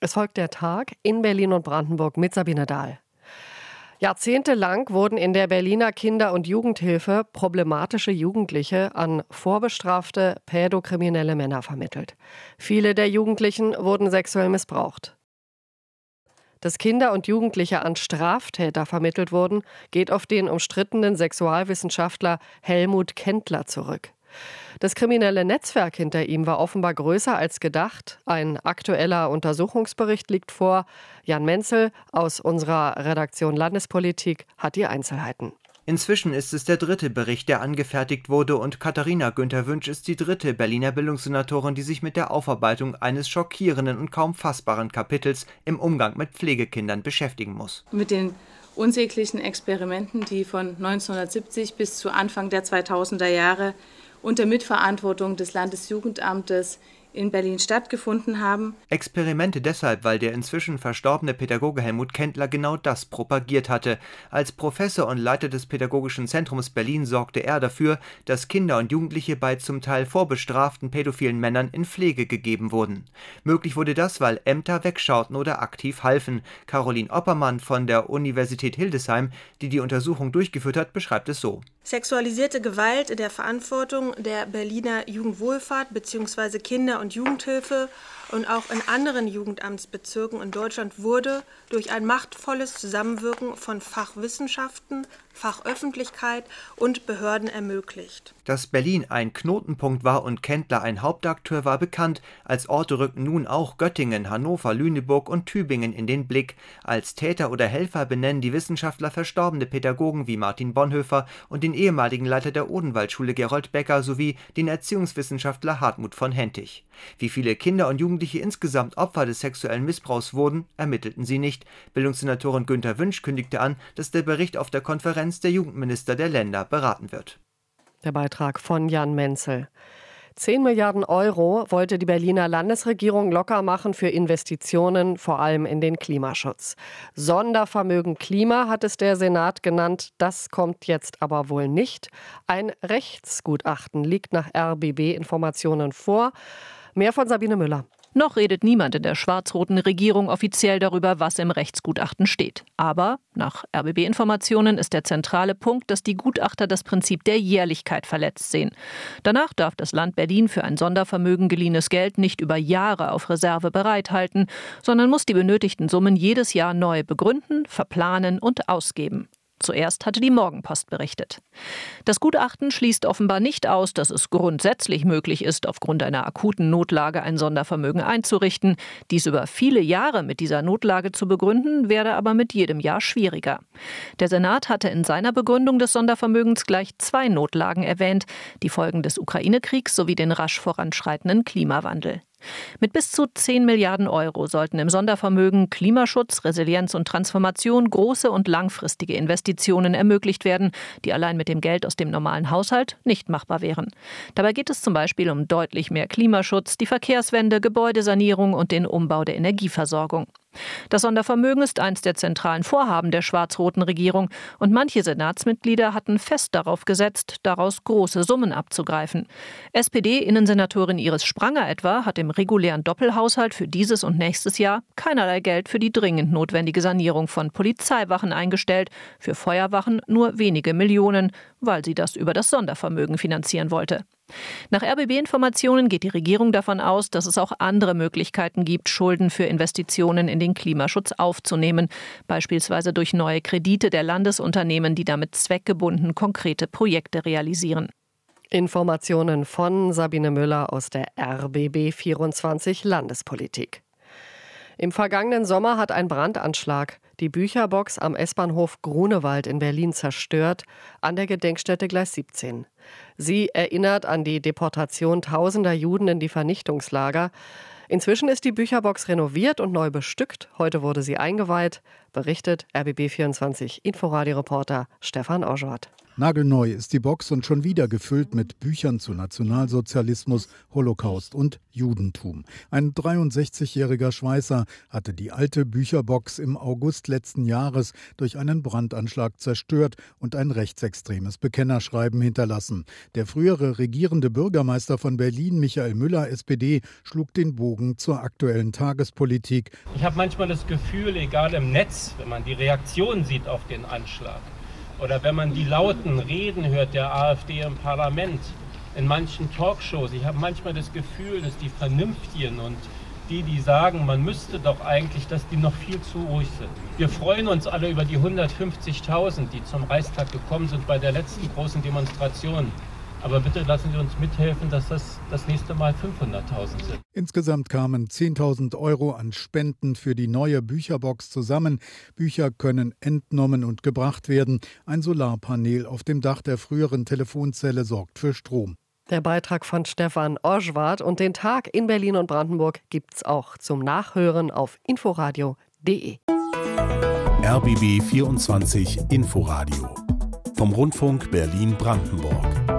Es folgt der Tag in Berlin und Brandenburg mit Sabine Dahl. Jahrzehntelang wurden in der Berliner Kinder- und Jugendhilfe problematische Jugendliche an vorbestrafte pädokriminelle Männer vermittelt. Viele der Jugendlichen wurden sexuell missbraucht. Dass Kinder und Jugendliche an Straftäter vermittelt wurden, geht auf den umstrittenen Sexualwissenschaftler Helmut Kendler zurück. Das kriminelle Netzwerk hinter ihm war offenbar größer als gedacht. Ein aktueller Untersuchungsbericht liegt vor. Jan Menzel aus unserer Redaktion Landespolitik hat die Einzelheiten. Inzwischen ist es der dritte Bericht, der angefertigt wurde, und Katharina Günther Wünsch ist die dritte Berliner Bildungssenatorin, die sich mit der Aufarbeitung eines schockierenden und kaum fassbaren Kapitels im Umgang mit Pflegekindern beschäftigen muss. Mit den unsäglichen Experimenten, die von 1970 bis zu Anfang der 2000er Jahre unter Mitverantwortung des Landesjugendamtes in Berlin stattgefunden haben. Experimente deshalb, weil der inzwischen verstorbene Pädagoge Helmut Kendler genau das propagiert hatte. Als Professor und Leiter des Pädagogischen Zentrums Berlin sorgte er dafür, dass Kinder und Jugendliche bei zum Teil vorbestraften pädophilen Männern in Pflege gegeben wurden. Möglich wurde das, weil Ämter wegschauten oder aktiv halfen. Caroline Oppermann von der Universität Hildesheim, die die Untersuchung durchgeführt hat, beschreibt es so. Sexualisierte Gewalt in der Verantwortung der Berliner Jugendwohlfahrt bzw. Kinder- und Jugendhilfe und auch in anderen Jugendamtsbezirken in Deutschland wurde durch ein machtvolles Zusammenwirken von Fachwissenschaften, Fachöffentlichkeit und Behörden ermöglicht. Dass Berlin ein Knotenpunkt war und Kendler ein Hauptakteur war bekannt. Als Orte rückten nun auch Göttingen, Hannover, Lüneburg und Tübingen in den Blick. Als Täter oder Helfer benennen die Wissenschaftler verstorbene Pädagogen wie Martin Bonhoeffer und den ehemaligen Leiter der Odenwaldschule Gerold Becker sowie den Erziehungswissenschaftler Hartmut von Hentig. Wie viele Kinder und Jugendliche insgesamt Opfer des sexuellen Missbrauchs wurden, ermittelten sie nicht. Bildungssenatorin Günther Wünsch kündigte an, dass der Bericht auf der Konferenz der Jugendminister der Länder beraten wird. Der Beitrag von Jan Menzel. 10 Milliarden Euro wollte die Berliner Landesregierung locker machen für Investitionen, vor allem in den Klimaschutz. Sondervermögen Klima hat es der Senat genannt. Das kommt jetzt aber wohl nicht. Ein Rechtsgutachten liegt nach RBB-Informationen vor. Mehr von Sabine Müller. Noch redet niemand in der schwarz-roten Regierung offiziell darüber, was im Rechtsgutachten steht. Aber nach RBB-Informationen ist der zentrale Punkt, dass die Gutachter das Prinzip der Jährlichkeit verletzt sehen. Danach darf das Land Berlin für ein Sondervermögen geliehenes Geld nicht über Jahre auf Reserve bereithalten, sondern muss die benötigten Summen jedes Jahr neu begründen, verplanen und ausgeben. Zuerst hatte die Morgenpost berichtet. Das Gutachten schließt offenbar nicht aus, dass es grundsätzlich möglich ist, aufgrund einer akuten Notlage ein Sondervermögen einzurichten. Dies über viele Jahre mit dieser Notlage zu begründen, werde aber mit jedem Jahr schwieriger. Der Senat hatte in seiner Begründung des Sondervermögens gleich zwei Notlagen erwähnt, die Folgen des Ukraine-Kriegs sowie den rasch voranschreitenden Klimawandel. Mit bis zu 10 Milliarden Euro sollten im Sondervermögen Klimaschutz, Resilienz und Transformation große und langfristige Investitionen ermöglicht werden, die allein mit dem Geld aus dem normalen Haushalt nicht machbar wären. Dabei geht es zum Beispiel um deutlich mehr Klimaschutz, die Verkehrswende, Gebäudesanierung und den Umbau der Energieversorgung. Das Sondervermögen ist eines der zentralen Vorhaben der schwarz-roten Regierung und manche Senatsmitglieder hatten fest darauf gesetzt, daraus große Summen abzugreifen. SPD-Innensenatorin Iris Spranger etwa hat im regulären Doppelhaushalt für dieses und nächstes Jahr keinerlei Geld für die dringend notwendige Sanierung von Polizeiwachen eingestellt, für Feuerwachen nur wenige Millionen, weil sie das über das Sondervermögen finanzieren wollte. Nach RBB-Informationen geht die Regierung davon aus, dass es auch andere Möglichkeiten gibt, Schulden für Investitionen in den Klimaschutz aufzunehmen, beispielsweise durch neue Kredite der Landesunternehmen, die damit zweckgebunden konkrete Projekte realisieren. Informationen von Sabine Müller aus der RBB 24 Landespolitik. Im vergangenen Sommer hat ein Brandanschlag die Bücherbox am S-Bahnhof Grunewald in Berlin zerstört, an der Gedenkstätte Gleis 17. Sie erinnert an die Deportation tausender Juden in die Vernichtungslager. Inzwischen ist die Bücherbox renoviert und neu bestückt. Heute wurde sie eingeweiht, berichtet RBB24 Inforadio-Reporter Stefan Oschwart. Nagelneu ist die Box und schon wieder gefüllt mit Büchern zu Nationalsozialismus, Holocaust und Judentum. Ein 63-jähriger Schweißer hatte die alte Bücherbox im August letzten Jahres durch einen Brandanschlag zerstört und ein rechtsextremes Bekennerschreiben hinterlassen. Der frühere regierende Bürgermeister von Berlin, Michael Müller, SPD, schlug den Bogen zur aktuellen Tagespolitik. Ich habe manchmal das Gefühl, egal im Netz, wenn man die Reaktion sieht auf den Anschlag, oder wenn man die lauten Reden hört der AfD im Parlament, in manchen Talkshows, ich habe manchmal das Gefühl, dass die Vernünftigen und die, die sagen, man müsste doch eigentlich, dass die noch viel zu ruhig sind. Wir freuen uns alle über die 150.000, die zum Reichstag gekommen sind bei der letzten großen Demonstration. Aber bitte lassen Sie uns mithelfen, dass das das nächste Mal 500.000 sind. Insgesamt kamen 10.000 Euro an Spenden für die neue Bücherbox zusammen. Bücher können entnommen und gebracht werden. Ein Solarpanel auf dem Dach der früheren Telefonzelle sorgt für Strom. Der Beitrag von Stefan Oschwart und den Tag in Berlin und Brandenburg gibt's auch zum Nachhören auf inforadio.de. RBB 24 Inforadio vom Rundfunk Berlin-Brandenburg.